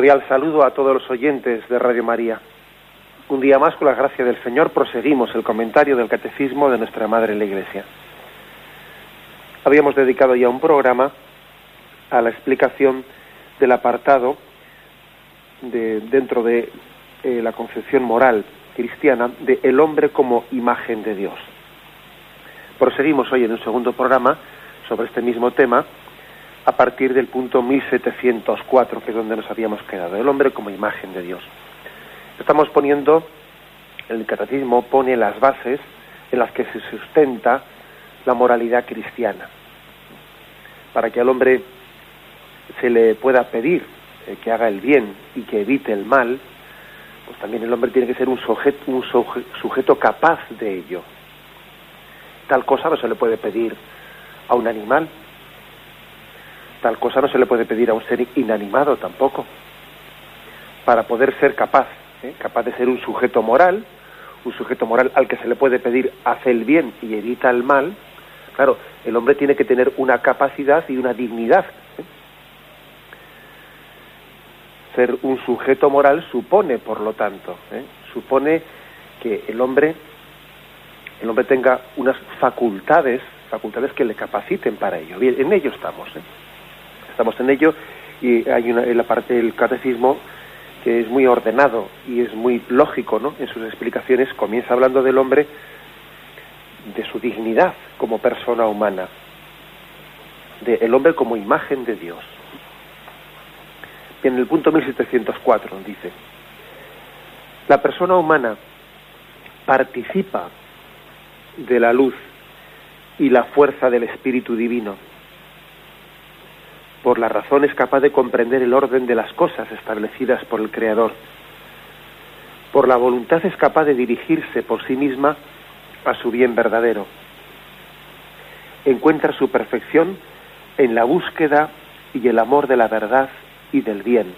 Cordial saludo a todos los oyentes de Radio María. Un día más, con la gracia del Señor, proseguimos el comentario del Catecismo de nuestra Madre la Iglesia. Habíamos dedicado ya un programa a la explicación del apartado de, dentro de eh, la concepción moral cristiana de el hombre como imagen de Dios. Proseguimos hoy en un segundo programa sobre este mismo tema a partir del punto 1704, que es donde nos habíamos quedado, el hombre como imagen de Dios. Estamos poniendo, el catecismo pone las bases en las que se sustenta la moralidad cristiana. Para que al hombre se le pueda pedir eh, que haga el bien y que evite el mal, pues también el hombre tiene que ser un sujeto, un sujeto capaz de ello. Tal cosa no se le puede pedir a un animal, Tal cosa no se le puede pedir a un ser inanimado tampoco. Para poder ser capaz, ¿eh? capaz de ser un sujeto moral, un sujeto moral al que se le puede pedir hace el bien y evita el mal, claro, el hombre tiene que tener una capacidad y una dignidad. ¿eh? Ser un sujeto moral supone, por lo tanto, ¿eh? supone que el hombre, el hombre tenga unas facultades, facultades que le capaciten para ello. Bien, en ello estamos. ¿eh? Estamos en ello y hay una, en la parte del catecismo que es muy ordenado y es muy lógico ¿no? en sus explicaciones, comienza hablando del hombre de su dignidad como persona humana, de el hombre como imagen de Dios. en el punto 1704 dice, la persona humana participa de la luz y la fuerza del Espíritu Divino por la razón es capaz de comprender el orden de las cosas establecidas por el Creador. Por la voluntad es capaz de dirigirse por sí misma a su bien verdadero. Encuentra su perfección en la búsqueda y el amor de la verdad y del bien.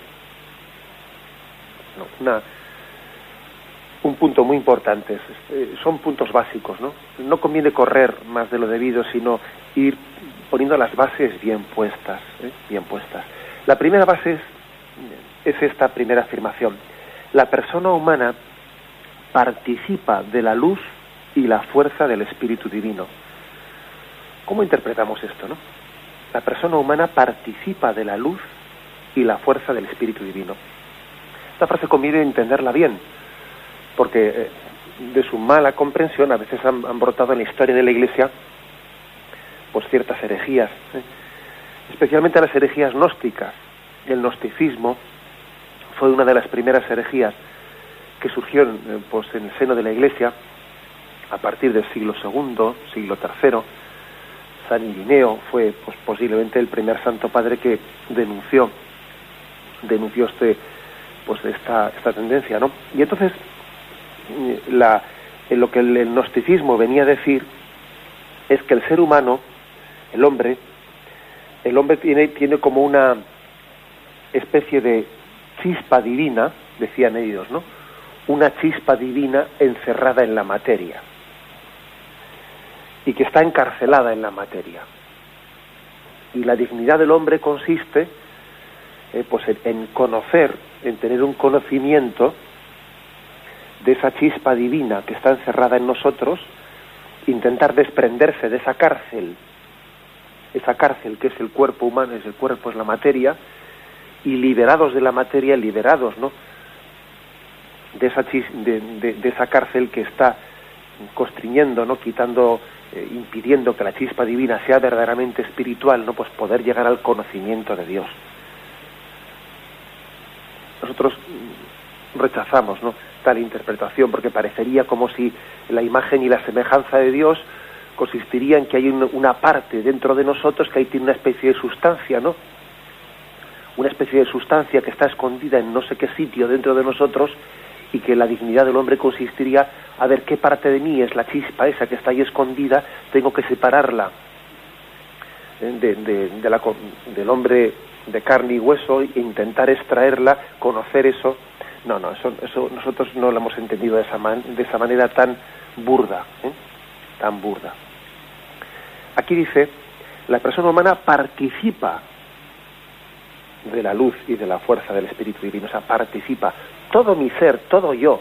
un punto muy importante, eh, son puntos básicos, ¿no? No conviene correr más de lo debido, sino ir poniendo las bases bien puestas, ¿eh? bien puestas. La primera base es, esta primera afirmación. La persona humana participa de la luz y la fuerza del Espíritu Divino. ¿Cómo interpretamos esto, no? La persona humana participa de la luz y la fuerza del Espíritu Divino. Esta frase conviene entenderla bien, porque eh, de su mala comprensión a veces han, han brotado en la historia de la Iglesia pues ciertas herejías, ¿eh? especialmente las herejías gnósticas. El gnosticismo fue una de las primeras herejías que surgió eh, pues, en el seno de la Iglesia a partir del siglo II, siglo III. San Irineo fue pues, posiblemente el primer santo padre que denunció denunció este pues esta, esta tendencia, ¿no? Y entonces eh, la, en lo que el gnosticismo venía a decir es que el ser humano el hombre, el hombre tiene, tiene como una especie de chispa divina, decían ellos, ¿no? Una chispa divina encerrada en la materia y que está encarcelada en la materia. Y la dignidad del hombre consiste eh, pues en conocer, en tener un conocimiento de esa chispa divina que está encerrada en nosotros, intentar desprenderse de esa cárcel esa cárcel que es el cuerpo humano, es el cuerpo, es la materia, y liberados de la materia, liberados, ¿no? De esa, de, esa cárcel que está constriñendo, ¿no? Quitando, eh, impidiendo que la chispa divina sea verdaderamente espiritual, ¿no? Pues poder llegar al conocimiento de Dios. Nosotros rechazamos ¿no? tal interpretación porque parecería como si la imagen y la semejanza de Dios consistiría en que hay una parte dentro de nosotros que ahí tiene una especie de sustancia, ¿no? Una especie de sustancia que está escondida en no sé qué sitio dentro de nosotros y que la dignidad del hombre consistiría a ver qué parte de mí es la chispa esa que está ahí escondida, tengo que separarla ¿eh? de, la, del hombre de carne y hueso e intentar extraerla, conocer eso. No, no, eso, eso nosotros no lo hemos entendido de esa, de esa manera tan burda, ¿eh? tan burda. Aquí dice, la persona humana participa de la luz y de la fuerza del Espíritu Divino, o sea, participa. Todo mi ser, todo yo,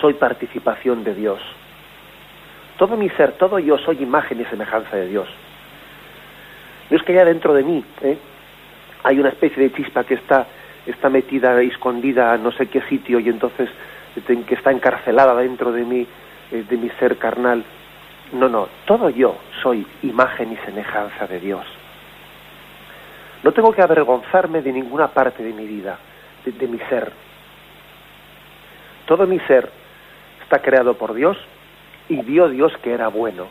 soy participación de Dios. Todo mi ser, todo yo soy imagen y semejanza de Dios. No es que haya dentro de mí ¿eh? hay una especie de chispa que está, está metida, escondida a no sé qué sitio y entonces que está encarcelada dentro de mí, eh, de mi ser carnal. No, no, todo yo soy imagen y semejanza de Dios. No tengo que avergonzarme de ninguna parte de mi vida, de, mi ser. Todo mi ser está creado por Dios y vio Dios que era bueno.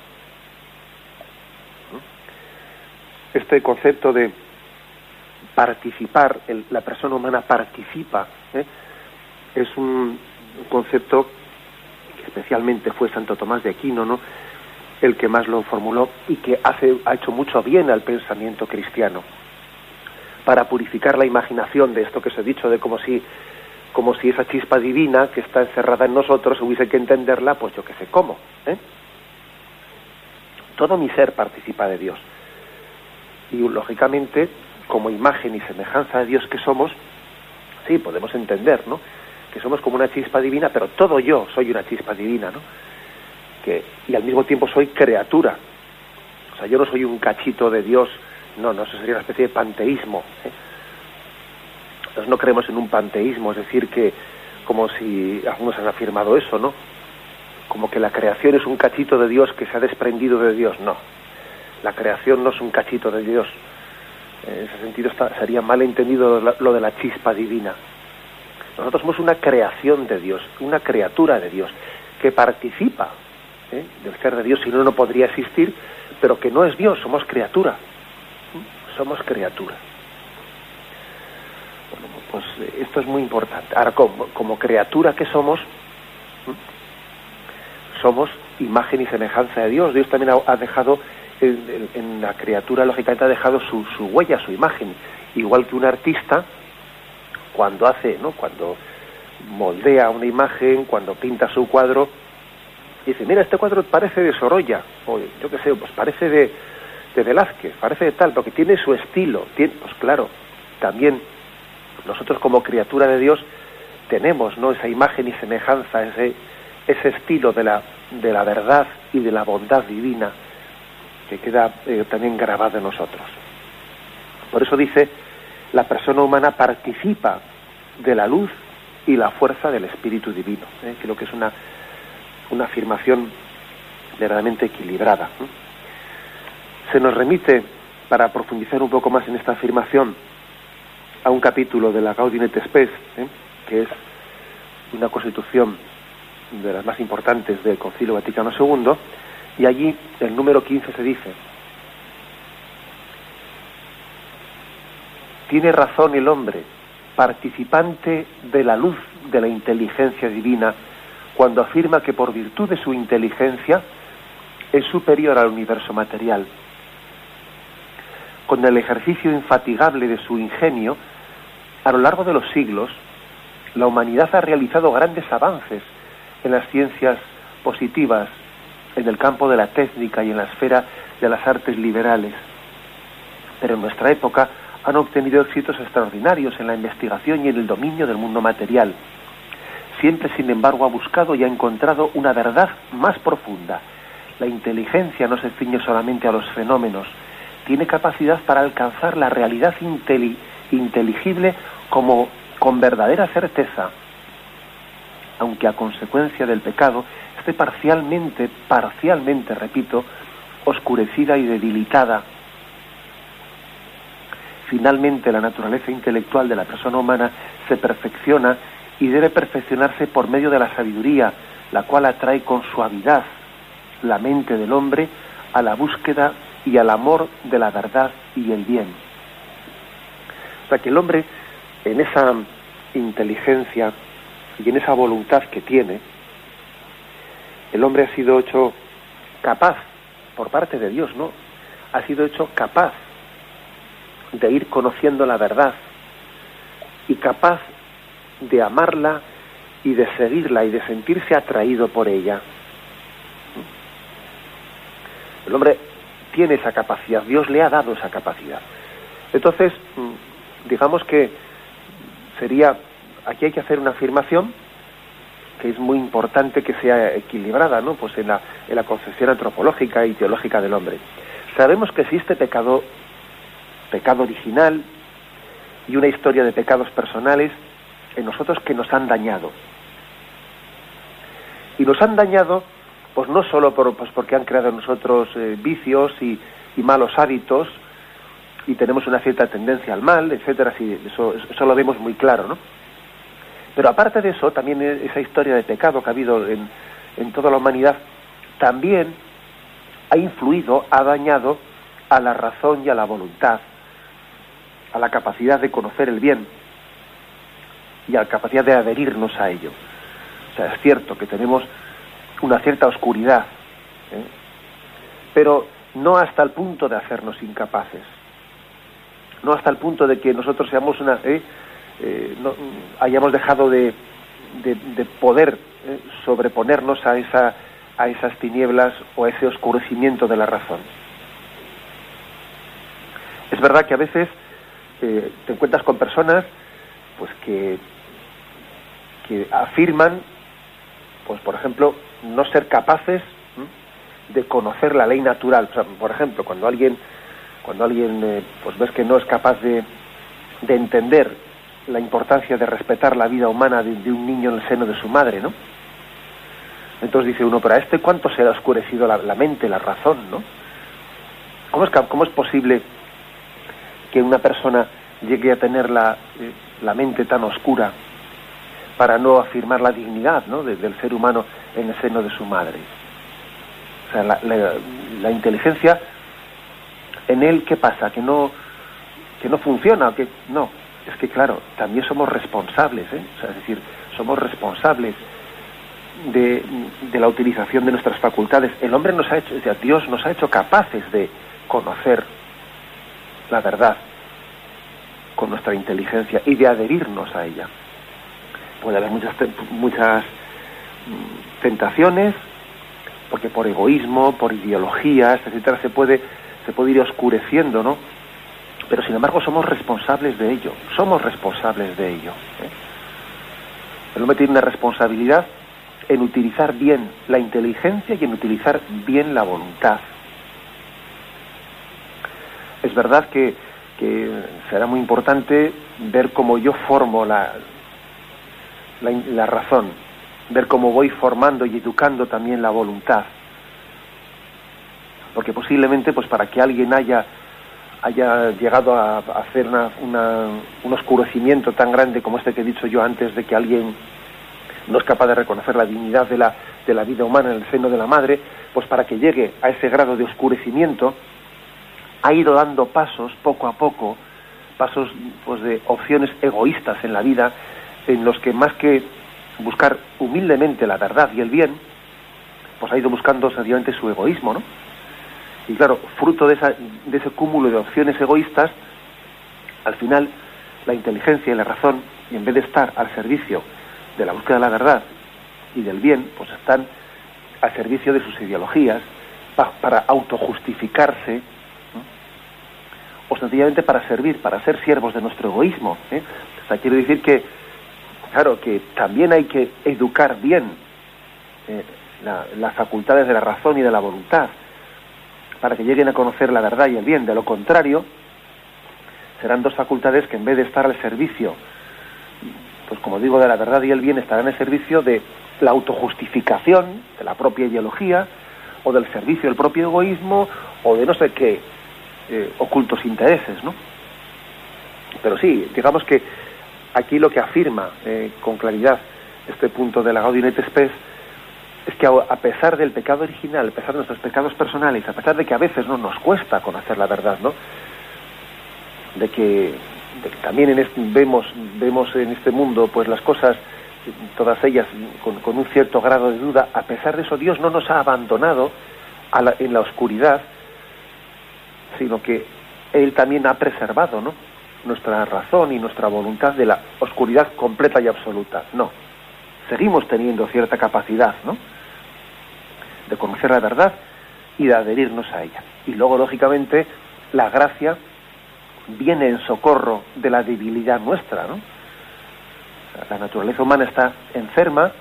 Este concepto de participar, la persona humana participa, ¿eh? es un concepto que especialmente fue Santo Tomás de Aquino, ¿no? El que más lo formuló y que hace, ha hecho mucho bien al pensamiento cristiano para purificar la imaginación de esto que os he dicho, de como si, como si esa chispa divina que está encerrada en nosotros hubiese que entenderla, pues yo qué sé cómo. ¿eh? Todo mi ser participa de Dios. Y lógicamente, como imagen y semejanza de Dios que somos, sí, podemos entender, ¿no? Que somos como una chispa divina, pero todo yo soy una chispa divina, ¿no? Y al mismo tiempo soy criatura. O sea, yo no soy un cachito de Dios no, no, eso sería una especie de panteísmo. ¿eh? Nosotros no creemos en un panteísmo, es decir, que como si algunos han afirmado eso, ¿no? Como que la creación es un cachito de Dios que se ha desprendido de Dios. No, la creación no es un cachito de Dios. En ese sentido sería mal entendido lo de la chispa divina. Nosotros somos una creación de Dios, una criatura de Dios, que participa ¿eh? del ser de Dios, si no, no podría existir, pero que no es Dios, somos criatura somos criaturas. Bueno, pues eh, esto es muy importante. Ahora, como, criatura que somos, somos imagen y semejanza de Dios. Dios también ha, dejado en, la criatura, lógicamente, ha dejado su, su, huella, su imagen. Igual que un artista, cuando hace, ¿no? Cuando moldea una imagen, cuando pinta su cuadro, dice, mira, este cuadro parece de Sorolla, o yo qué sé, pues parece de, de Velázquez, parece de tal, porque tiene su estilo. Tiene, pues claro, también nosotros como criatura de Dios tenemos ¿no? esa imagen y semejanza, ese, ese estilo de la, de la verdad y de la bondad divina que queda eh, también grabado en nosotros. Por eso dice, la persona humana participa de la luz y la fuerza del Espíritu Divino. ¿eh? Creo que es una, una afirmación verdaderamente equilibrada se nos remite, para profundizar un poco más en esta afirmación, a un capítulo de la Gaudium et Spes, ¿eh? que es una constitución de las más importantes del Concilio Vaticano II, y allí el número 15 se dice, tiene razón el hombre, participante de la luz de la inteligencia divina, cuando afirma que por virtud de su inteligencia es superior al universo material con el ejercicio infatigable de su ingenio, a lo largo de los siglos, la humanidad ha realizado grandes avances en las ciencias positivas, en el campo de la técnica y en la esfera de las artes liberales. Pero en nuestra época han obtenido éxitos extraordinarios en la investigación y en el dominio del mundo material. Siempre, sin embargo, ha buscado y ha encontrado una verdad más profunda. La inteligencia no se ciñe solamente a los fenómenos, tiene capacidad para alcanzar la realidad inteligible como con verdadera certeza, aunque a consecuencia del pecado esté parcialmente, parcialmente, repito, oscurecida y debilitada. Finalmente, la naturaleza intelectual de la persona humana se perfecciona y debe perfeccionarse por medio de la sabiduría, la cual atrae con suavidad la mente del hombre a la búsqueda y al amor de la verdad y el bien. O sea que el hombre, en esa inteligencia y en esa voluntad que tiene, el hombre ha sido hecho capaz, por parte de Dios, ¿no? Ha sido hecho capaz de ir conociendo la verdad y capaz de amarla y de seguirla y de sentirse atraído por ella. El hombre tiene esa capacidad, Dios le ha dado esa capacidad. Entonces, mm, digamos que sería, aquí hay que hacer una afirmación que es muy importante que sea equilibrada, ¿no? Pues en la, en la concepción antropológica y teológica del hombre. Sabemos que existe pecado, pecado original y una historia de pecados personales en nosotros que nos han dañado. Y nos han dañado, pues no solo por, pues porque han creado en nosotros eh, vicios y, malos hábitos, y tenemos una cierta tendencia al mal, etcétera, sí, eso, eso lo vemos muy claro, ¿no? Pero aparte de eso, también e-, esa historia de pecado que ha habido en, en toda la humanidad, también ha influido, ha dañado a la razón y a la voluntad, a la capacidad de conocer el bien y a la capacidad de adherirnos a ello. O sea, es cierto que tenemos una cierta oscuridad, ¿eh? pero no hasta el punto de hacernos incapaces, no hasta el punto de que nosotros seamos una, ¿eh? Eh, hayamos dejado de, de, poder sobreponernos a, esa, a esas tinieblas o a ese oscurecimiento de la razón. Es verdad que a veces te encuentras con personas pues que que afirman, pues por ejemplo, no ser capaces de conocer la ley natural. por ejemplo, cuando alguien, cuando alguien, eh, pues ves que no es capaz de, de, entender la importancia de respetar la vida humana de, un niño en el seno de su madre, ¿no? Entonces dice uno, pero a este cuánto se ha oscurecido la, mente, la razón, ¿no? ¿Cómo es, ¿Cómo es posible que una persona llegue a tener la, eh, la mente tan oscura para no afirmar la dignidad ¿no? del ser humano en el seno de su madre. O sea, la, inteligencia en él, ¿qué pasa? Que no, que no funciona, que no. Es que claro, también somos responsables, ¿eh? o sea, es decir, somos responsables de, de, la utilización de nuestras facultades. El hombre nos ha hecho, Dios nos ha hecho capaces de conocer la verdad con nuestra inteligencia y de adherirnos a ella puede haber muchas, muchas mm, tentaciones, porque por egoísmo, por ideologías, etcétera, se puede, se puede ir oscureciendo, ¿no? Pero sin embargo somos responsables de ello, somos responsables de ello. ¿eh? El hombre tiene una responsabilidad en utilizar bien la inteligencia y en utilizar bien la voluntad. Es verdad que, que será muy importante ver cómo yo formo la, la, razón, ver cómo voy formando y educando también la voluntad. Porque posiblemente, pues para que alguien haya, haya llegado a, hacer un oscurecimiento tan grande como este que he dicho yo antes, de que alguien no es capaz de reconocer la dignidad de la, de la vida humana en el seno de la madre, pues para que llegue a ese grado de oscurecimiento, ha ido dando pasos poco a poco, pasos pues de opciones egoístas en la vida en los que más que buscar humildemente la verdad y el bien, pues ha ido buscando sencillamente su egoísmo, ¿no? Y claro, fruto de, esa, de ese cúmulo de opciones egoístas, al final la inteligencia y la razón, y en vez de estar al servicio de la búsqueda de la verdad y del bien, pues están al servicio de sus ideologías, para autojustificarse, o sencillamente para servir, para ser siervos de nuestro egoísmo. ¿eh? O sea, quiero decir que claro que también hay que educar bien eh, las facultades de la razón y de la voluntad para que lleguen a conocer la verdad y el bien. De lo contrario, serán dos facultades que en vez de estar al servicio, pues como digo, de la verdad y el bien, estarán al servicio de la autojustificación de la propia ideología o del servicio del propio egoísmo o de no sé qué eh, ocultos intereses, ¿no? Pero sí, digamos que aquí lo que afirma eh, con claridad este punto de la Gaudium et es que a pesar del pecado original, a pesar de nuestros pecados personales, a pesar de que a veces no nos cuesta conocer la verdad, ¿no? De que, también vemos vemos en este mundo pues las cosas todas ellas con, un cierto grado de duda, a pesar de eso Dios no nos ha abandonado en la oscuridad, sino que Él también ha preservado ¿no? Nuestra razón y nuestra voluntad de la oscuridad completa y absoluta. No, seguimos teniendo cierta capacidad ¿no? de conocer la verdad y de adherirnos a ella. Y luego, lógicamente, la gracia viene en socorro de la debilidad nuestra, ¿no? La naturaleza humana está enferma,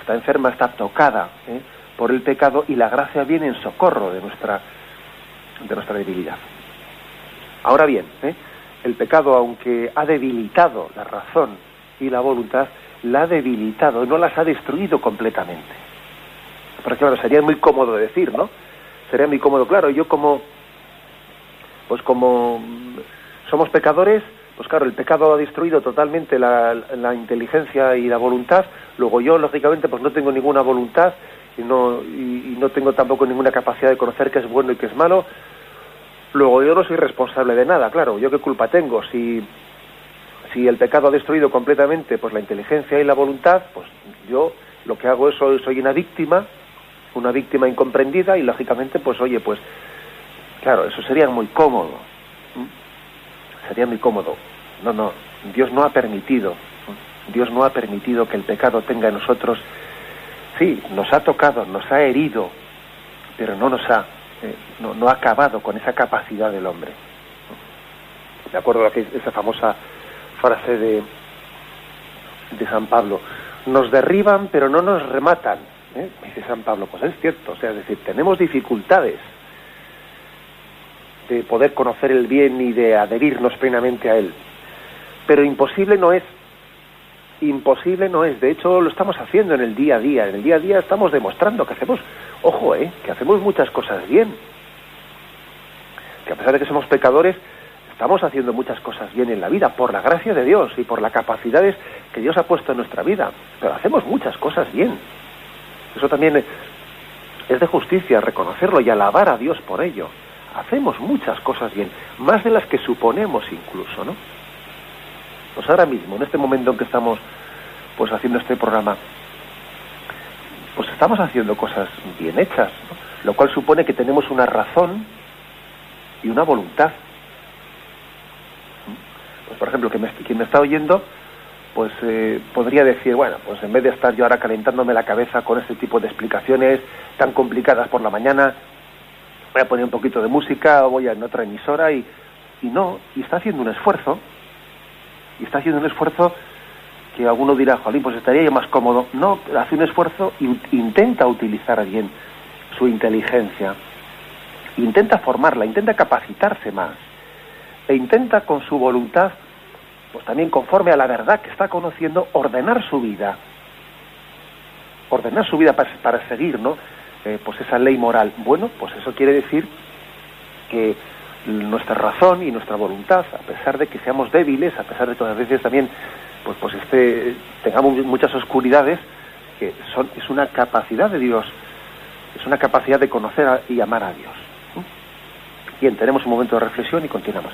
está enferma, está tocada ¿eh? por el pecado y la gracia viene en socorro de nuestra, de nuestra debilidad. Ahora bien, ¿eh? el pecado, aunque ha debilitado la razón y la voluntad, la ha debilitado, no las ha destruido completamente. Porque claro, sería muy cómodo decir, ¿no? Sería muy cómodo, claro, yo como, pues como somos pecadores, pues claro, el pecado ha destruido totalmente la, inteligencia y la voluntad, luego yo, lógicamente, pues no tengo ninguna voluntad y no, y, no tengo tampoco ninguna capacidad de conocer qué es bueno y qué es malo, luego yo no soy responsable de nada, claro, yo qué culpa tengo, si, si el pecado ha destruido completamente pues la inteligencia y la voluntad, pues yo lo que hago es soy, soy una víctima, una víctima incomprendida y lógicamente pues oye, pues claro, eso sería muy cómodo, sería muy cómodo. No, no, Dios no ha permitido, Dios no ha permitido que el pecado tenga en nosotros, sí, nos ha tocado, nos ha herido, pero no nos ha, eh, no, ha acabado con esa capacidad del hombre. De acuerdo a esa famosa frase de, de San Pablo, nos derriban pero no nos rematan, ¿eh? dice San Pablo, pues es cierto, o sea, es decir, tenemos dificultades, de poder conocer el bien y de adherirnos plenamente a él. Pero imposible no es. Imposible no es. De hecho, lo estamos haciendo en el día a día. En el día a día estamos demostrando que hacemos, ojo, eh, que hacemos muchas cosas bien. Que a pesar de que somos pecadores, estamos haciendo muchas cosas bien en la vida por la gracia de Dios y por las capacidades que Dios ha puesto en nuestra vida. Pero hacemos muchas cosas bien. Eso también es de justicia reconocerlo y alabar a Dios por ello hacemos muchas cosas bien, más de las que suponemos incluso, ¿no? Pues ahora mismo, en este momento en que estamos pues haciendo este programa, pues estamos haciendo cosas bien hechas, lo cual supone que tenemos una razón y una voluntad. Pues por ejemplo, que quien me está oyendo, pues eh, podría decir, bueno, pues en vez de estar yo ahora calentándome la cabeza con este tipo de explicaciones tan complicadas por la mañana, voy a poner un poquito de música, o voy a en otra emisora y, y no, y está haciendo un esfuerzo, y está haciendo un esfuerzo que alguno dirá, Jolín, pues estaría yo más cómodo. No, hace un esfuerzo y intenta utilizar bien su inteligencia, intenta formarla, intenta capacitarse más, e intenta con su voluntad, pues también conforme a la verdad que está conociendo, ordenar su vida, ordenar su vida para, para seguir, ¿no? Eh, pues esa ley moral. Bueno, pues eso quiere decir que nuestra razón y nuestra voluntad, a pesar de que seamos débiles, a pesar de que a veces también pues, pues este, tengamos muchas oscuridades, que son, es una capacidad de Dios, es una capacidad de conocer y amar a Dios. Bien, tenemos un momento de reflexión y continuamos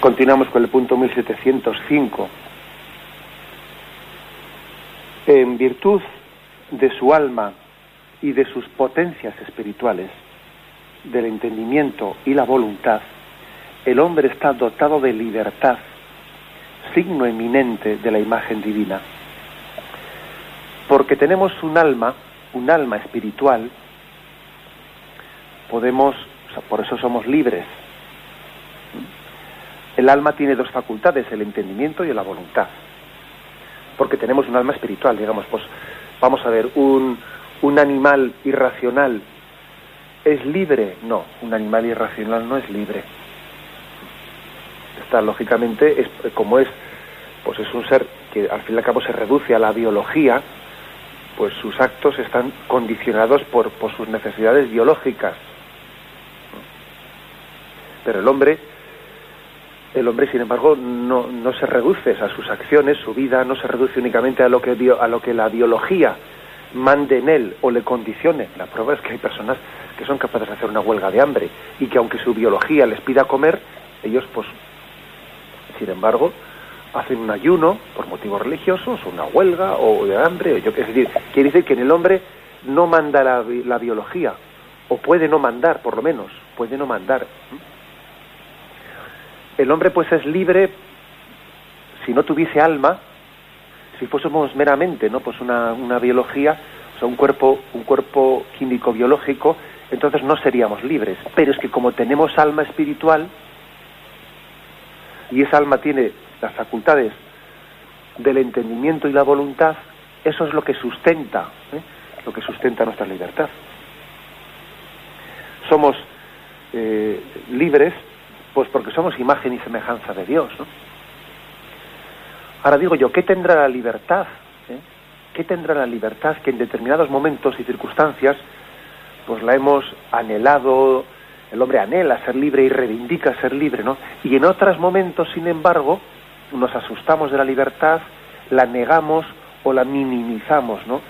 Continuamos con el punto 1705. En virtud de su alma y de sus potencias espirituales, del entendimiento y la voluntad, el hombre está dotado de libertad, signo eminente de la imagen divina. Porque tenemos un alma, un alma espiritual, podemos, por eso somos libres. El alma tiene dos facultades, el entendimiento y la voluntad. Porque tenemos un alma espiritual, digamos, pues vamos a ver, un, animal irracional ¿Es libre? No, un animal irracional no es libre. Está lógicamente, como es, pues es un ser que al fin y al cabo se reduce a la biología, pues sus actos están condicionados por sus necesidades biológicas. Pero el hombre, el hombre, sin embargo, no, no se reduce a sus acciones, su vida no se reduce únicamente a lo que, a lo que la biología mande en él o le condicione. La prueba es que hay personas que son capaces de hacer una huelga de hambre y que aunque su biología les pida comer, ellos pues, sin embargo, hacen un ayuno por motivos religiosos, una huelga o de hambre, o yo qué decir, quiere decir que en el hombre no manda la, la biología, o puede no mandar, por lo menos, puede no mandar. El hombre pues es libre si no tuviese alma, si fuésemos meramente, ¿no? Pues una, una biología, o sea, un cuerpo, un cuerpo químico biológico, entonces no seríamos libres. Pero es que como tenemos alma espiritual, y esa alma tiene las facultades del entendimiento y la voluntad, eso es lo que sustenta, ¿eh? lo que sustenta nuestra libertad. Somos eh, libres, pues porque somos imagen y semejanza de Dios. Ahora digo yo, ¿qué tendrá la libertad? ¿Eh? ¿Qué tendrá la libertad que en determinados momentos y circunstancias pues la hemos anhelado, el hombre anhela ser libre y reivindica ser libre, ¿no? Y en otros momentos, sin embargo, nos asustamos de la libertad, la negamos o la minimizamos, ¿no?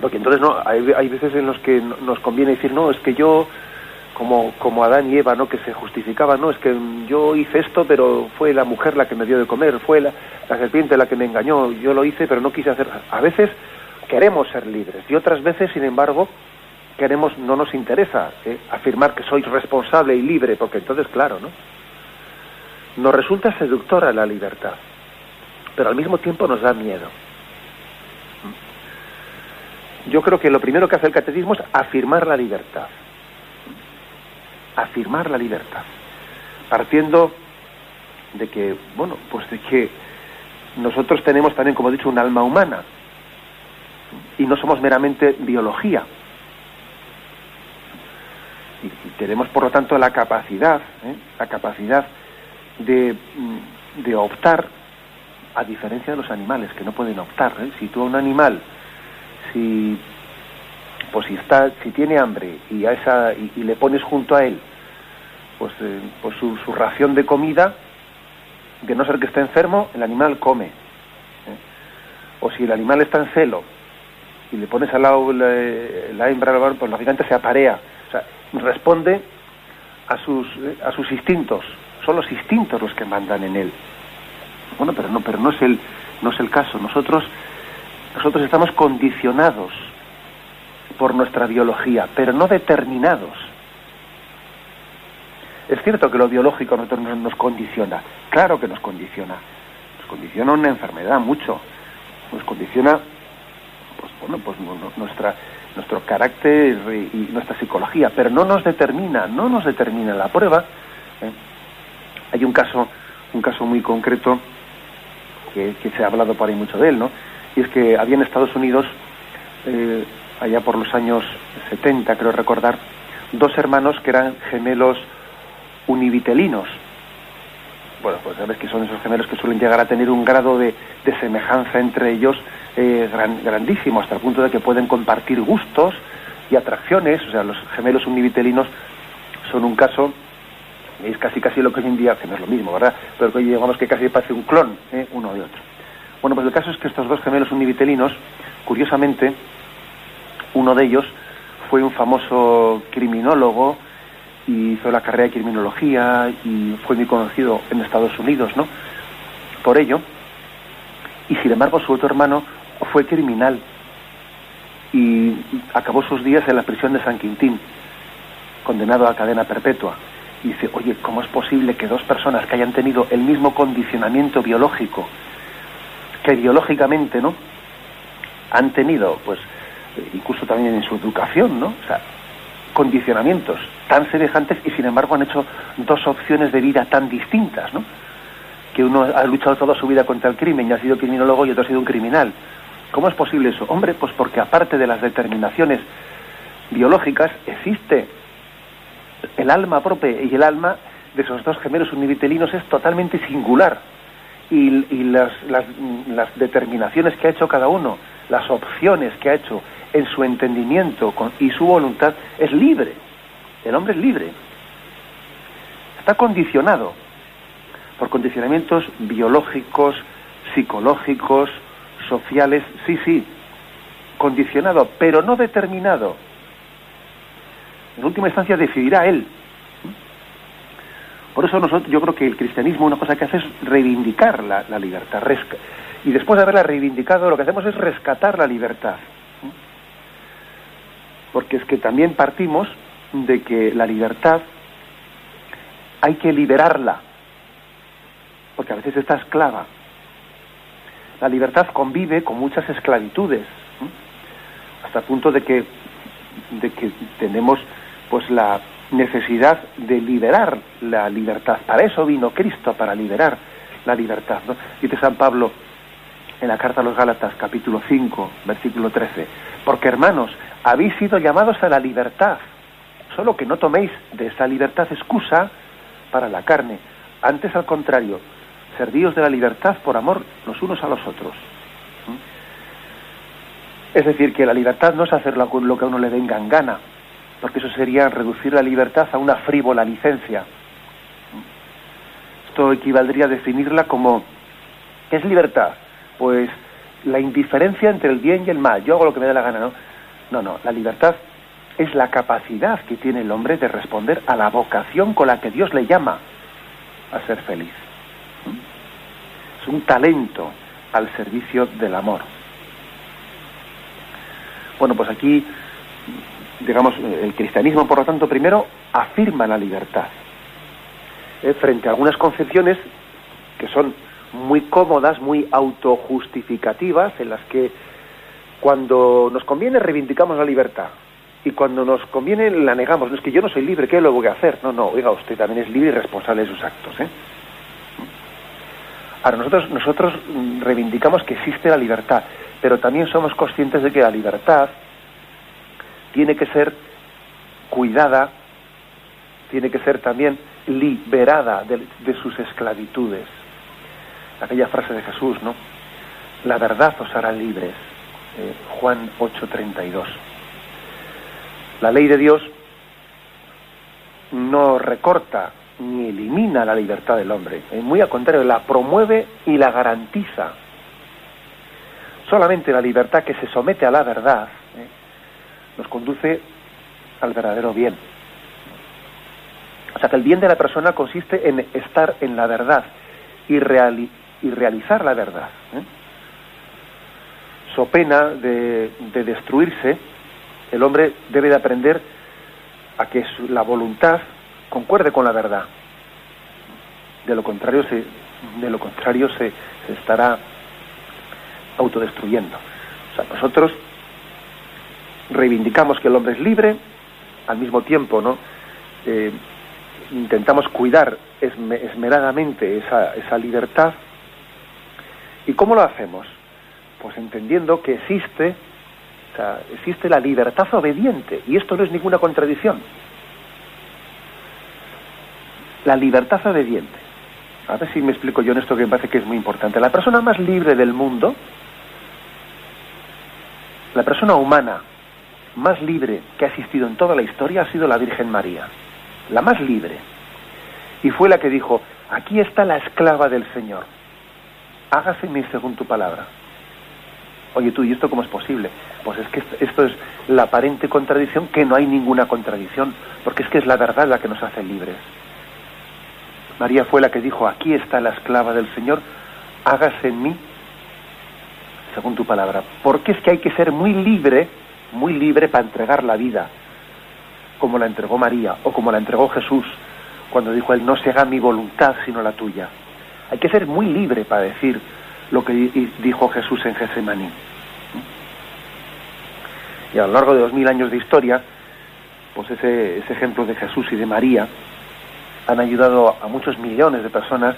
Porque entonces no hay, hay veces en los que nos conviene decir, no, es que yo como, como Adán y Eva, ¿no? Que se justificaban, no, es que yo hice esto, pero fue la mujer la que me dio de comer, fue la, la serpiente la que me engañó, yo lo hice, pero no quise hacer. A veces queremos ser libres y otras veces, sin embargo, queremos, no nos interesa ¿eh? afirmar que soy responsable y libre, porque entonces, claro, ¿no? Nos resulta seductora la libertad, pero al mismo tiempo nos da miedo. Yo creo que lo primero que hace el catecismo es afirmar la libertad. Afirmar la libertad. Partiendo de que, bueno, pues de que nosotros tenemos también, como he dicho, un alma humana. Y no somos meramente biología y, tenemos por lo tanto la capacidad, ¿eh? la capacidad de, mm, de, optar a diferencia de los animales que no pueden optar. ¿eh? Si tú a un animal, si pues si está, si tiene hambre y a esa y, le pones junto a él, pues, eh, pues su, su, ración de comida, de no ser que esté enfermo, el animal come. O si el animal está en celo y le pones al lado la, la hembra, pues lógicamente se aparea. O sea, responde a sus, a sus instintos. Son los instintos los que mandan en él. Bueno, pero no, pero no es el, no es el caso. Nosotros, nosotros estamos condicionados por nuestra biología, pero no determinados. Es cierto que lo biológico a nosotros nos condiciona, claro que nos condiciona. Nos condiciona una enfermedad mucho, nos condiciona pues, bueno, pues nuestra, nuestro carácter y nuestra psicología, pero no nos determina, no nos determina la prueba. ¿eh? Hay un caso, un caso muy concreto que, se ha hablado por ahí mucho de él, ¿no? Y es que había en Estados Unidos, eh, allá por los años 70, creo recordar, dos hermanos que eran gemelos univitelinos. Bueno, pues sabes que son esos gemelos que suelen llegar a tener un grado de, de semejanza entre ellos eh, grandísimo, hasta el punto de que pueden compartir gustos y atracciones. O sea, los gemelos univitelinos son un caso, es casi casi lo que hoy en día, que no es lo mismo, ¿verdad? Pero que digamos que casi parece un clon, ¿eh? uno de otro. Bueno, pues el caso es que estos dos gemelos univitelinos, curiosamente, uno de ellos fue un famoso criminólogo hizo la carrera de criminología y fue muy conocido en Estados Unidos, ¿no? Por ello, y sin embargo su otro hermano fue criminal y acabó sus días en la prisión de San Quintín, condenado a cadena perpetua. Y dice, oye, ¿cómo es posible que dos personas que hayan tenido el mismo condicionamiento biológico, que biológicamente, ¿no? Han tenido, pues, incluso también en su educación, ¿no? O sea, condicionamientos tan semejantes y sin embargo han hecho dos opciones de vida tan distintas, ¿no? Que uno ha luchado toda su vida contra el crimen y ha sido criminólogo y otro ha sido un criminal. ¿Cómo es posible eso? Hombre, pues porque aparte de las determinaciones biológicas existe el alma propia y el alma de esos dos gemelos univitelinos es totalmente singular y, las, las determinaciones que ha hecho cada uno, las opciones que ha hecho en su entendimiento y su voluntad es libre. El hombre es libre. Está condicionado por condicionamientos biológicos, psicológicos, sociales, sí, sí, condicionado, pero no determinado. En última instancia decidirá él. Por eso nosotros, yo creo que el cristianismo una cosa que hace es reivindicar la, la libertad. Y después de haberla reivindicado, lo que hacemos es rescatar la libertad porque es que también partimos de que la libertad hay que liberarla, porque a veces está esclava. La libertad convive con muchas esclavitudes, hasta el punto de que, de que tenemos pues la necesidad de liberar la libertad. Para eso vino Cristo, para liberar la libertad. Dice San Pablo en la carta a los Gálatas, capítulo 5, versículo 13, porque hermanos, habéis sido llamados a la libertad, solo que no toméis de esa libertad excusa para la carne, antes al contrario, servíos de la libertad por amor los unos a los otros. ¿Mm? Es decir, que la libertad no es hacer lo que a uno le venga en gana, porque eso sería reducir la libertad a una frívola licencia. ¿Mm? Esto equivaldría a definirla como, ¿qué es libertad? Pues la indiferencia entre el bien y el mal. Yo hago lo que me da la gana, ¿no? No, no, la libertad es la capacidad que tiene el hombre de responder a la vocación con la que Dios le llama a ser feliz. Es un talento al servicio del amor. Bueno, pues aquí, digamos, el cristianismo, por lo tanto, primero afirma la libertad ¿eh? frente a algunas concepciones que son muy cómodas, muy autojustificativas, en las que cuando nos conviene reivindicamos la libertad y cuando nos conviene la negamos. No es que yo no soy libre, ¿qué lo voy a hacer? No, no, oiga, usted también es libre y responsable de sus actos. ¿eh? Ahora, nosotros, nosotros reivindicamos que existe la libertad, pero también somos conscientes de que la libertad tiene que ser cuidada, tiene que ser también liberada de, de sus esclavitudes. Aquella frase de Jesús, ¿no? La verdad os hará libres. Eh, Juan 8:32. La ley de Dios no recorta ni elimina la libertad del hombre, es muy al contrario, la promueve y la garantiza. Solamente la libertad que se somete a la verdad ¿eh? nos conduce al verdadero bien. O sea que el bien de la persona consiste en estar en la verdad y, y realizar la verdad. ¿eh? pena de, destruirse, el hombre debe de aprender a que la voluntad concuerde con la verdad. De lo contrario se, de lo contrario se, estará autodestruyendo. O sea, nosotros reivindicamos que el hombre es libre, al mismo tiempo, ¿no? Eh, intentamos cuidar esmeradamente esa, esa libertad. ¿Y cómo lo hacemos? Pues entendiendo que existe, o sea, existe la libertad obediente, y esto no es ninguna contradicción. La libertad obediente. A ver si me explico yo en esto que me parece que es muy importante. La persona más libre del mundo, la persona humana más libre que ha existido en toda la historia ha sido la Virgen María, la más libre. Y fue la que dijo, aquí está la esclava del Señor, hágase mi según tu palabra. Oye tú, ¿y esto cómo es posible? Pues es que esto es la aparente contradicción, que no hay ninguna contradicción, porque es que es la verdad la que nos hace libres. María fue la que dijo, aquí está la esclava del Señor, hágase en mí según tu palabra. Porque es que hay que ser muy libre, muy libre para entregar la vida, como la entregó María o como la entregó Jesús, cuando dijo él, no se haga mi voluntad sino la tuya. Hay que ser muy libre para decir lo que dijo Jesús en Getsemaní. Y a lo largo de dos mil años de historia, pues ese, ese ejemplo de Jesús y de María han ayudado a muchos millones de personas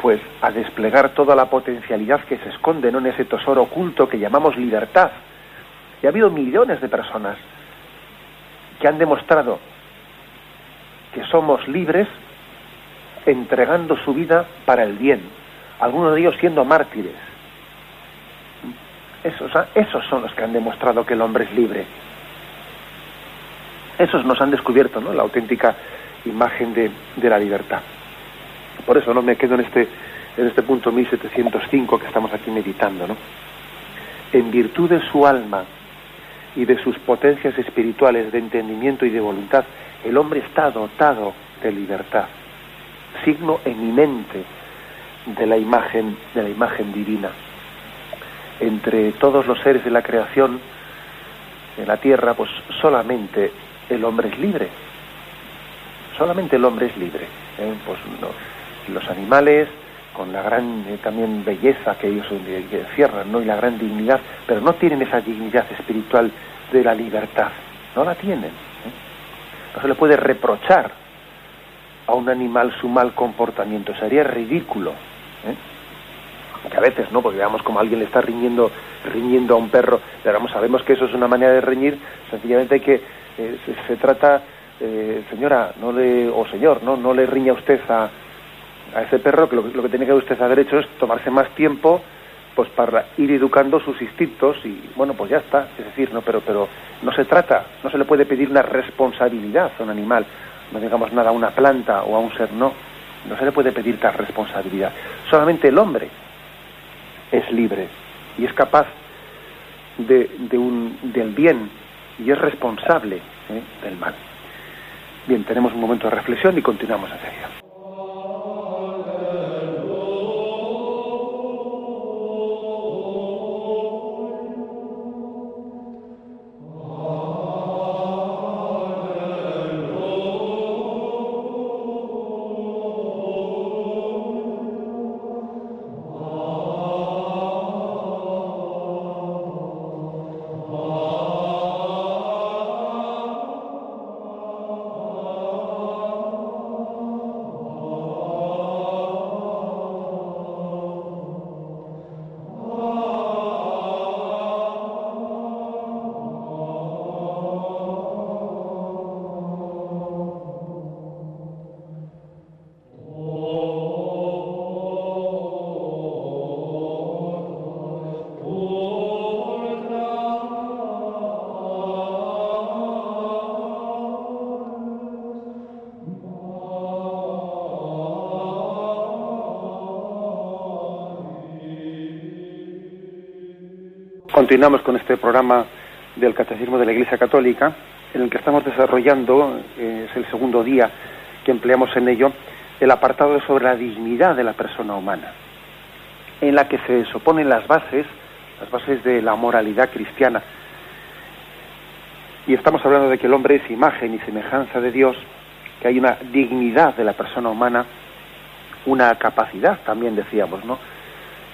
pues a desplegar toda la potencialidad que se esconde en ese tesoro oculto que llamamos libertad. Y ha habido millones de personas que han demostrado que somos libres entregando su vida para el bien, algunos de ellos siendo mártires. Esos, esos son los que han demostrado que el hombre es libre. Esos nos han descubierto ¿no? la auténtica imagen de, de la libertad. Por eso no me quedo en este, en este punto 1705 que estamos aquí meditando. ¿no? En virtud de su alma y de sus potencias espirituales de entendimiento y de voluntad, el hombre está dotado de libertad, signo eminente de la imagen, de la imagen divina. Entre todos los seres de la creación, en la tierra, pues solamente el hombre es libre. Solamente el hombre es libre. ¿eh? Pues los animales, con la gran eh, también belleza que ellos encierran, ¿no? Y la gran dignidad, pero no tienen esa dignidad espiritual de la libertad. No la tienen. ¿eh? No se le puede reprochar a un animal su mal comportamiento. Sería ridículo. ¿eh? Que a veces, ¿no? Porque veamos como alguien le está riñendo, riñendo a un perro, pero sabemos que eso es una manera de reñir, sencillamente que eh, se, trata, eh, señora, no le, o señor, no, no le riña usted a, a ese perro, que lo, que tiene que usted haber hecho es tomarse más tiempo pues para ir educando sus instintos y bueno pues ya está es decir no pero pero no se trata no se le puede pedir una responsabilidad a un animal no digamos nada a una planta o a un ser no. No se le puede pedir tal responsabilidad. Solamente el hombre es libre y es capaz de, de un, del bien y es responsable ¿eh? del mal. Bien tenemos un momento de reflexión y continuamos enseguida Continuamos con este programa del Catecismo de la Iglesia Católica, en el que estamos desarrollando, eh, es el segundo día que empleamos en ello, el apartado sobre la dignidad de la persona humana, en la que se suponen las bases, las bases de la moralidad cristiana. Y estamos hablando de que el hombre es imagen y semejanza de Dios, que hay una dignidad de la persona humana, una capacidad también decíamos, ¿no?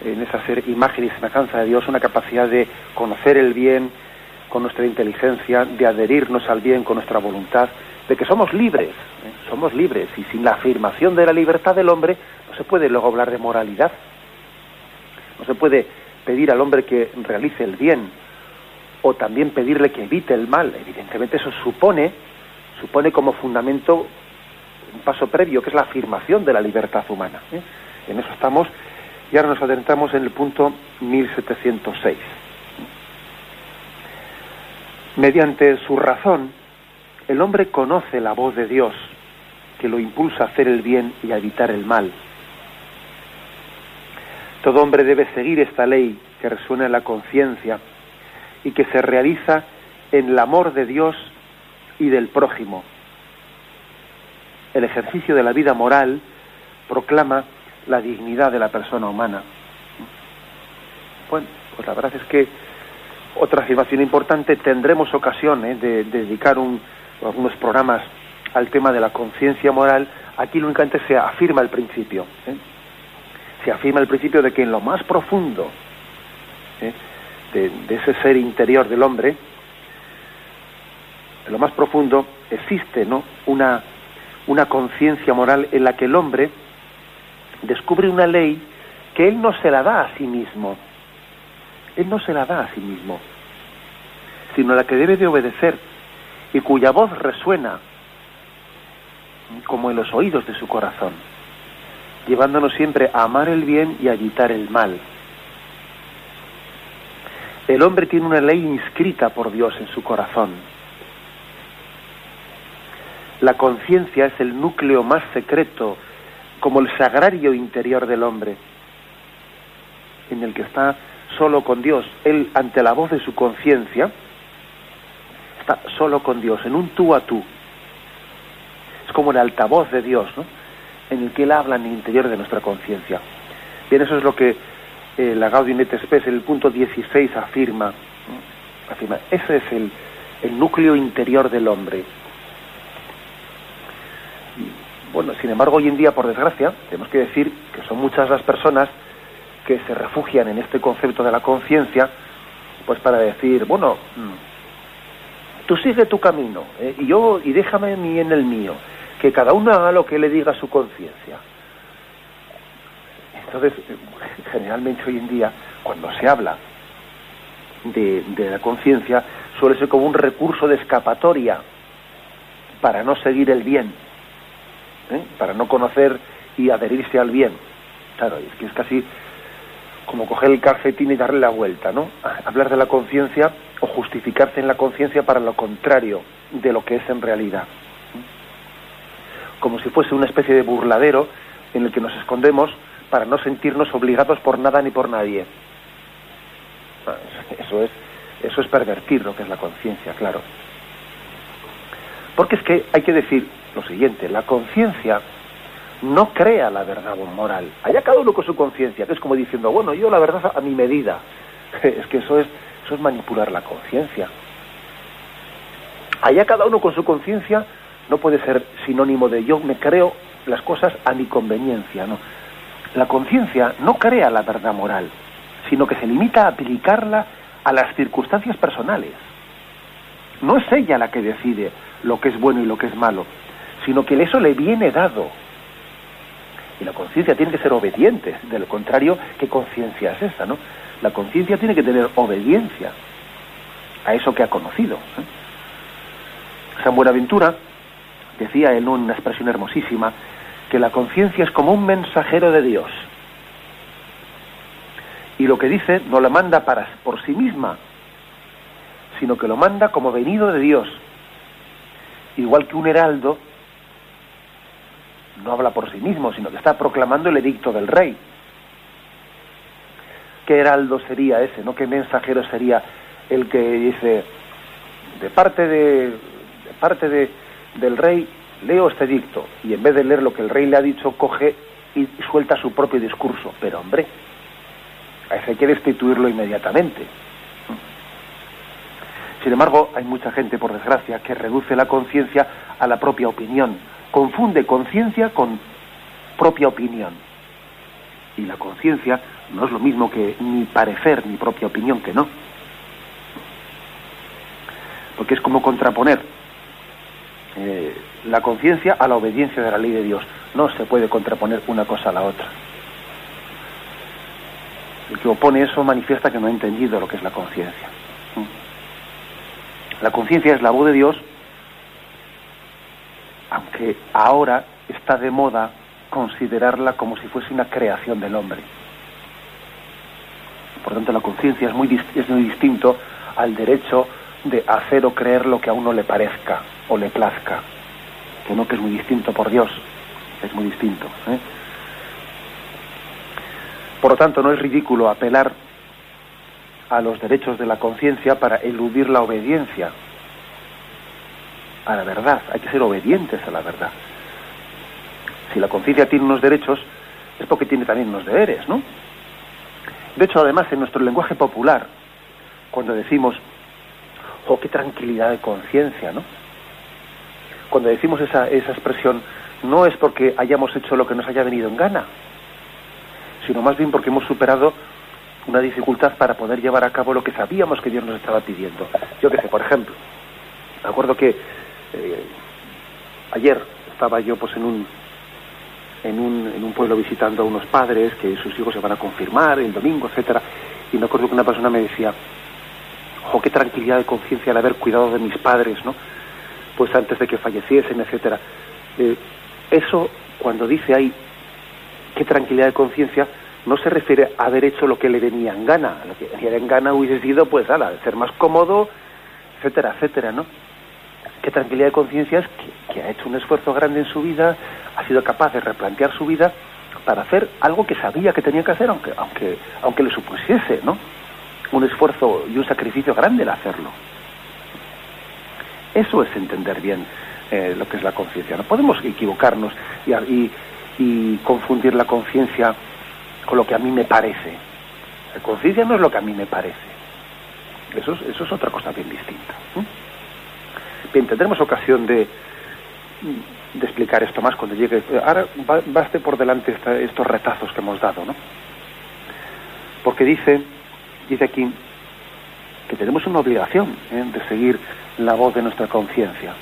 En esa ser imagen y semejanza de Dios, una capacidad de conocer el bien con nuestra inteligencia, de adherirnos al bien con nuestra voluntad, de que somos libres, ¿eh? somos libres, y sin la afirmación de la libertad del hombre no se puede luego hablar de moralidad, no se puede pedir al hombre que realice el bien o también pedirle que evite el mal, evidentemente eso supone, supone como fundamento un paso previo, que es la afirmación de la libertad humana. ¿eh? En eso estamos y ahora nos adentramos en el punto 1706. Mediante su razón, el hombre conoce la voz de Dios, que lo impulsa a hacer el bien y a evitar el mal. Todo hombre debe seguir esta ley que resuena en la conciencia y que se realiza en el amor de Dios y del prójimo. El ejercicio de la vida moral proclama la dignidad de la persona humana. Bueno, pues la verdad es que otra afirmación importante, tendremos ocasión ¿eh? de, dedicar algunos programas al tema de la conciencia moral. Aquí únicamente se afirma el principio. ¿eh? Se afirma el principio de que en lo más profundo ¿eh? de, ese ser interior del hombre, en lo más profundo existe ¿no? una, una conciencia moral en la que el hombre descubre una ley que él no se la da a sí mismo. Él no se la da a sí mismo, sino la que debe de obedecer y cuya voz resuena como en los oídos de su corazón, llevándonos siempre a amar el bien y a evitar el mal. El hombre tiene una ley inscrita por Dios en su corazón. La conciencia es el núcleo más secreto, como el sagrario interior del hombre, en el que está solo con Dios. Él, ante la voz de su conciencia, está solo con Dios, en un tú a tú. Es como el altavoz de Dios, ¿no? En el que Él habla en el interior de nuestra conciencia. Bien, eso es lo que eh, la Gaudium et Spes en el punto 16 afirma, afirma ese es el, el núcleo interior del hombre. Bueno, sin embargo, hoy en día, por desgracia, tenemos que decir que son muchas las personas que se refugian en este concepto de la conciencia, pues para decir, bueno, mm, tú sigue tu camino eh, y yo y déjame mí en el mío, que cada uno haga lo que le diga su conciencia. Entonces, generalmente hoy en día, cuando se habla de la conciencia, suele ser como un recurso de escapatoria para no seguir el bien, ¿eh? para no conocer y adherirse al bien. Claro, es que es casi como coger el calcetín y darle la vuelta, ¿no? Hablar de la conciencia o justificarse en la conciencia para lo contrario de lo que es en realidad. Como si fuese una especie de burladero en el que nos escondemos para no sentirnos obligados por nada ni por nadie. Ah, eso es, eso es pervertir lo que es la conciencia, claro. Porque es que hay que decir lo siguiente, la conciencia no crea la verdad moral. Allá cada uno con su conciencia, que es como diciendo, bueno, yo la verdad a mi medida. Es que eso es, eso es manipular la conciencia. Allá cada uno con su conciencia no puede ser sinónimo de yo me creo las cosas a mi conveniencia, no. La conciencia no crea la verdad moral, sino que se limita a aplicarla a las circunstancias personales. No es ella la que decide lo que es bueno y lo que es malo, sino que eso le viene dado y la conciencia tiene que ser obediente. De lo contrario, ¿qué conciencia es esa, no? La conciencia tiene que tener obediencia a eso que ha conocido. ¿eh? San Buenaventura decía en una expresión hermosísima que la conciencia es como un mensajero de Dios. Y lo que dice no la manda para, por sí misma, sino que lo manda como venido de Dios. Igual que un heraldo no habla por sí mismo, sino que está proclamando el edicto del rey. ¿Qué heraldo sería ese? ¿No? ¿Qué mensajero sería el que dice de parte de, parte de, del rey leo este edicto y en vez de leer lo que el rey le ha dicho coge y suelta su propio discurso? Pero hombre, a ese hay que destituirlo inmediatamente. Sin embargo, hay mucha gente, por desgracia, que reduce la conciencia a la propia opinión, confunde conciencia con propia opinión. Y la conciencia no es lo mismo que ni parecer ni propia opinión, que no. Porque es como contraponer eh, la conciencia a la obediencia de la ley de Dios. No se puede contraponer una cosa a la otra. El que opone eso manifiesta que no ha entendido lo que es la conciencia. La conciencia es la voz de Dios aunque ahora está de moda considerarla como si fuese una creación del hombre. Por tanto, la conciencia es muy, es muy distinto al derecho de hacer o creer lo que a uno le parezca o le plazca, que no que es muy distinto por Dios, es muy distinto. ¿eh? Por lo tanto, no es ridículo apelar a los derechos de la conciencia para eludir la obediencia a la verdad. Hay que ser obedientes a la verdad. Si la conciencia tiene unos derechos, es porque tiene también unos deberes, ¿no? De hecho, además, en nuestro lenguaje popular, cuando decimos, oh, qué tranquilidad de conciencia, ¿no? Cuando decimos esa, esa expresión, no es porque hayamos hecho lo que nos haya venido en gana, sino más bien porque hemos superado una dificultad para poder llevar a cabo lo que sabíamos que Dios nos estaba pidiendo. Yo qué sé, por ejemplo, me acuerdo que eh, ayer estaba yo pues en un, en un en un pueblo visitando a unos padres que sus hijos se van a confirmar el domingo, etcétera, y me acuerdo que una persona me decía, ojo, qué tranquilidad de conciencia al haber cuidado de mis padres, ¿no? Pues antes de que falleciesen, etcétera. Eh, eso, cuando dice ahí, qué tranquilidad de conciencia, no se refiere a haber hecho lo que le venía en gana. Lo que le venía en gana hubiese sido, pues, ala, ser más cómodo, etcétera, etcétera, ¿no? Qué tranquilidad de conciencia es que, ha hecho un esfuerzo grande en su vida, ha sido capaz de replantear su vida para hacer algo que sabía que tenía que hacer, aunque, aunque, aunque le supusiese, ¿no? Un esfuerzo y un sacrificio grande el hacerlo. Eso es entender bien eh, lo que es la conciencia. No podemos equivocarnos y, y confundir la conciencia con lo que a mí me parece. La conciencia no es lo que a mí me parece. Eso es, eso es otra cosa bien distinta. Bien, tendremos ocasión de, explicar esto más cuando llegue. Ahora baste por delante estos retazos que hemos dado, ¿no? Porque dice, dice aquí que tenemos una obligación ¿eh? de seguir la voz de nuestra conciencia.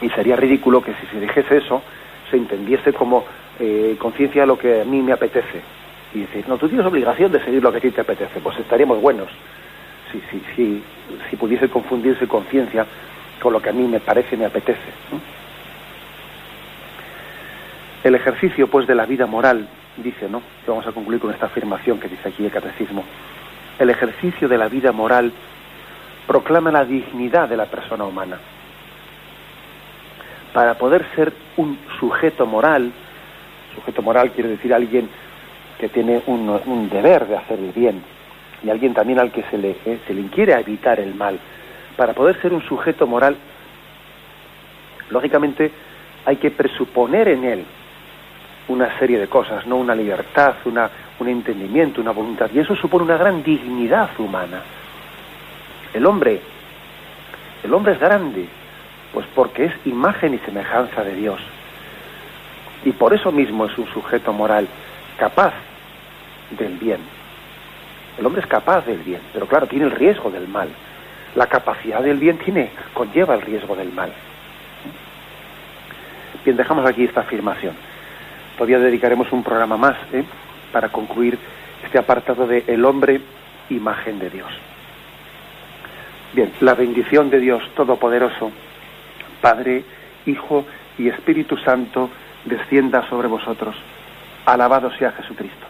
Y sería ridículo que si se dijese eso, se entendiese como eh, conciencia lo que a mí me apetece. Y decir, no, tú tienes obligación de seguir lo que a ti te apetece. Pues estaríamos buenos si, si, si, si pudiese confundirse conciencia con lo que a mí me parece, me apetece. El ejercicio, pues, de la vida moral, dice, ¿no? vamos a concluir con esta afirmación que dice aquí el catecismo. El ejercicio de la vida moral proclama la dignidad de la persona humana. Para poder ser un sujeto moral, sujeto moral quiere decir alguien que tiene un, deber de hacer el bien y alguien también al que se le, eh, se le quiere evitar el mal. Para poder ser un sujeto moral, lógicamente hay que presuponer en él una serie de cosas, no una libertad, una, un entendimiento, una voluntad, y eso supone una gran dignidad humana. El hombre, el hombre es grande, pues porque es imagen y semejanza de Dios. Y por eso mismo es un sujeto moral capaz del bien. El hombre es capaz del bien, pero claro, tiene el riesgo del mal. La capacidad del bien tiene, conlleva el riesgo del mal. Bien, dejamos aquí esta afirmación. Todavía dedicaremos un programa más ¿eh? para concluir este apartado de el hombre, imagen de Dios. Bien, la bendición de Dios Todopoderoso, Padre, Hijo y Espíritu Santo, descienda sobre vosotros. Alabado sea Jesucristo.